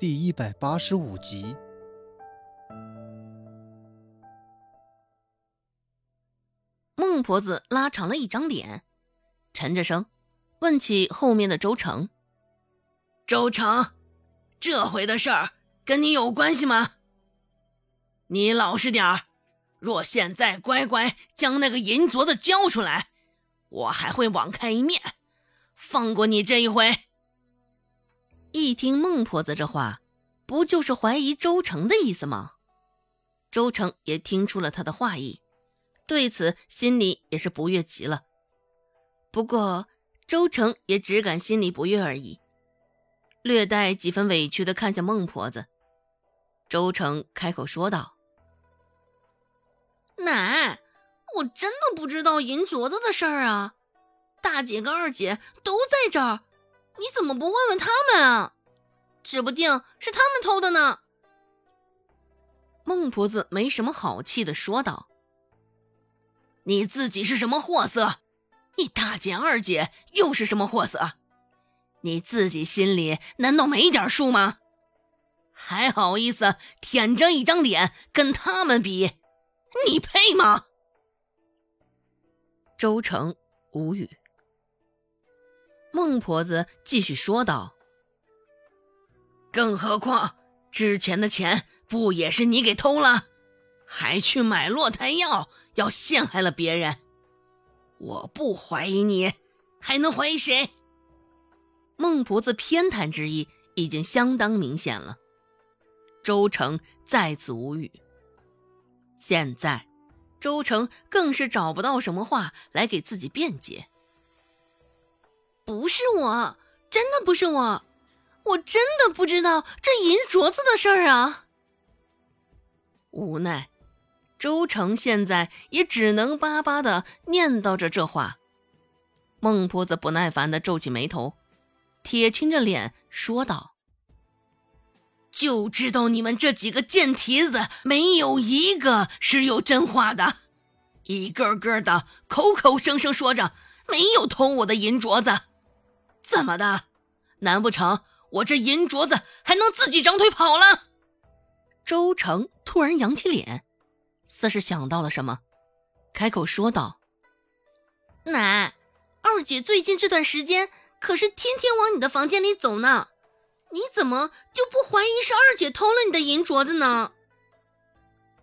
第一百八十五集。孟婆子拉长了一张脸，沉着声问起后面的周成：“周成，这回的事儿跟你有关系吗？你老实点儿，若现在乖乖将那个银镯子交出来，我还会网开一面，放过你这一回。”一听孟婆子这话，不就是怀疑周成的意思吗？周成也听出了他的话意。对此，心里也是不悦极了。不过，周成也只敢心里不悦而已，略带几分委屈的看向孟婆子。周成开口说道：“奶，我真的不知道银镯子的事儿啊！大姐跟二姐都在这儿，你怎么不问问他们啊？指不定是他们偷的呢。”孟婆子没什么好气的说道。你自己是什么货色？你大姐二姐又是什么货色？你自己心里难道没点数吗？还好意思舔着一张脸跟他们比？你配吗？周成无语。孟婆子继续说道：“更何况之前的钱不也是你给偷了？”还去买落胎药，要陷害了别人。我不怀疑你，还能怀疑谁？孟婆子偏袒之意已经相当明显了。周成再次无语。现在，周成更是找不到什么话来给自己辩解。不是我，真的不是我，我真的不知道这银镯子的事儿啊。无奈。周成现在也只能巴巴的念叨着这话。孟婆子不耐烦的皱起眉头，铁青着脸说道：“就知道你们这几个贱蹄子没有一个是有真话的，一个个的口口声声说着没有偷我的银镯子，怎么的？难不成我这银镯子还能自己长腿跑了？”周成突然扬起脸。似是想到了什么，开口说道：“奶，二姐最近这段时间可是天天往你的房间里走呢，你怎么就不怀疑是二姐偷了你的银镯子呢？”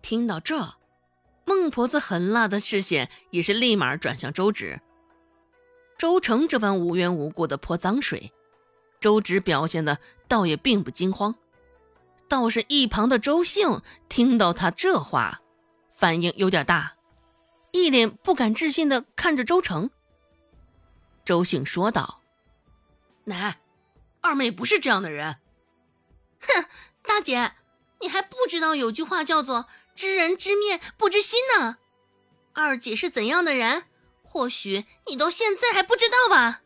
听到这，孟婆子狠辣的视线也是立马转向周芷。周成这般无缘无故的泼脏水，周芷表现的倒也并不惊慌，倒是一旁的周兴听到他这话。反应有点大，一脸不敢置信的看着周成。周兴说道：“奶，二妹不是这样的人。”哼，大姐，你还不知道有句话叫做“知人知面不知心”呢。二姐是怎样的人，或许你到现在还不知道吧？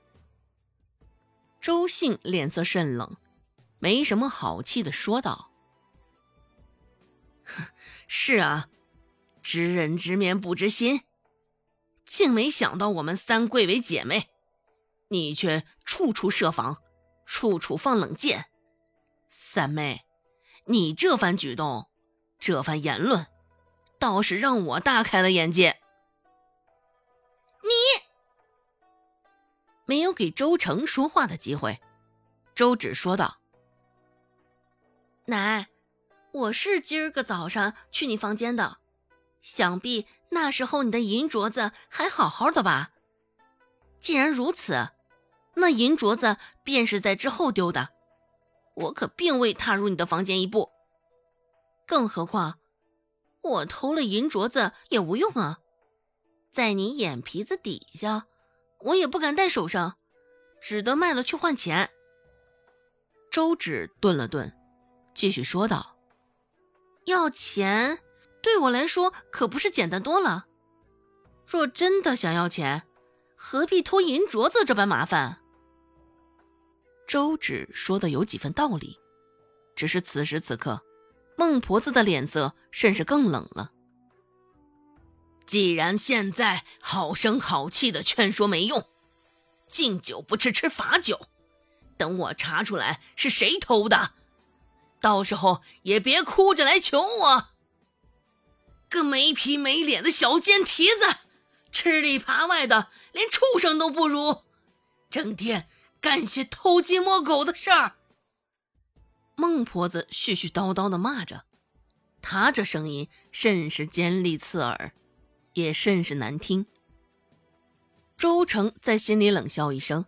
周兴脸色甚冷，没什么好气的说道：“ 是啊。”知人知面不知心，竟没想到我们三贵为姐妹，你却处处设防，处处放冷箭。三妹，你这番举动，这番言论，倒是让我大开了眼界。没有给周成说话的机会，周芷说道：“奶，我是今儿个早上去你房间的。”想必那时候你的银镯子还好好的吧？既然如此，那银镯子便是在之后丢的。我可并未踏入你的房间一步。更何况，我偷了银镯子也无用啊，在你眼皮子底下，我也不敢戴手上，只得卖了去换钱。周芷顿了顿，继续说道：“要钱。”对我来说可不是简单多了。若真的想要钱，何必偷银镯子这般麻烦？周芷说的有几分道理，只是此时此刻，孟婆子的脸色甚是更冷了。既然现在好声好气的劝说没用，敬酒不吃吃罚酒，等我查出来是谁偷的，到时候也别哭着来求我。个没皮没脸的小贱蹄子，吃里扒外的，连畜生都不如，整天干些偷鸡摸狗的事儿。孟婆子絮絮叨叨的骂着，她这声音甚是尖利刺耳，也甚是难听。周成在心里冷笑一声，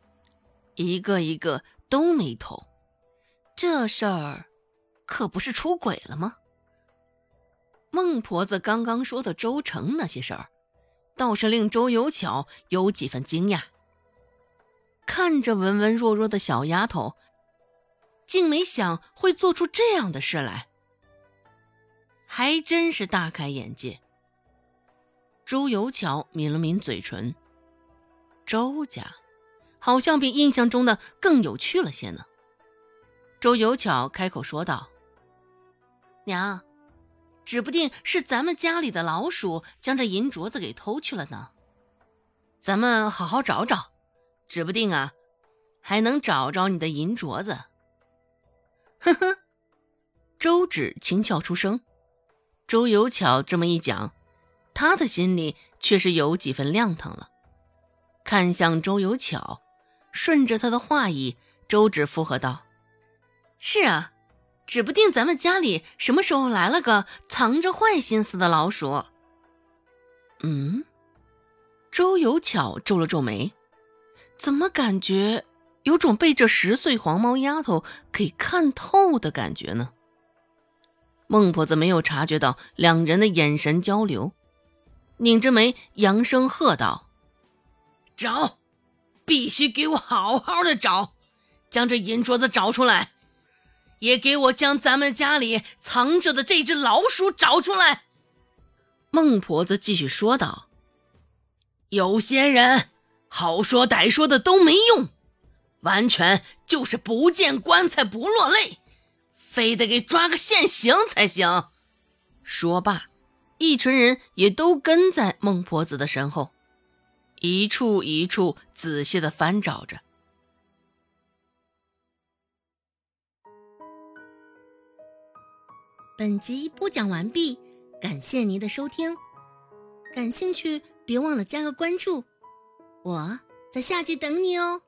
一个一个都没头。这事儿可不是出轨了吗？孟婆子刚刚说的周成那些事儿，倒是令周有巧有几分惊讶。看着文文弱弱的小丫头。竟没想会做出这样的事来，还真是大开眼界。周有巧抿了抿嘴唇，周家好像比印象中的更有趣了些呢。周有巧开口说道：“娘，指不定是咱们家里的老鼠将这银镯子给偷去了呢。咱们好好找找，指不定啊，还能找着你的银镯子。”呵呵，周芷轻笑出声。周有巧这么一讲，他的心里却是有几分亮堂了。看向周有巧，顺着他的话意，周芷附和道：“是啊，指不定咱们家里什么时候来了个藏着坏心思的老鼠。”嗯，周有巧皱了皱眉，怎么感觉？有种被这十岁黄毛丫头给看透的感觉呢。孟婆子没有察觉到两人的眼神交流，拧着眉扬声喝道：“找，必须给我好好的找，将这银镯子找出来，也给我将咱们家里藏着的这只老鼠找出来。”孟婆子继续说道：“有些人好说歹说的都没用。”完全就是不见棺材不落泪，非得给抓个现行才行。说罢，一群人也都跟在孟婆子的身后，一处一处仔细的翻找着。本集播讲完毕，感谢您的收听。感兴趣，别忘了加个关注，我在下集等你哦。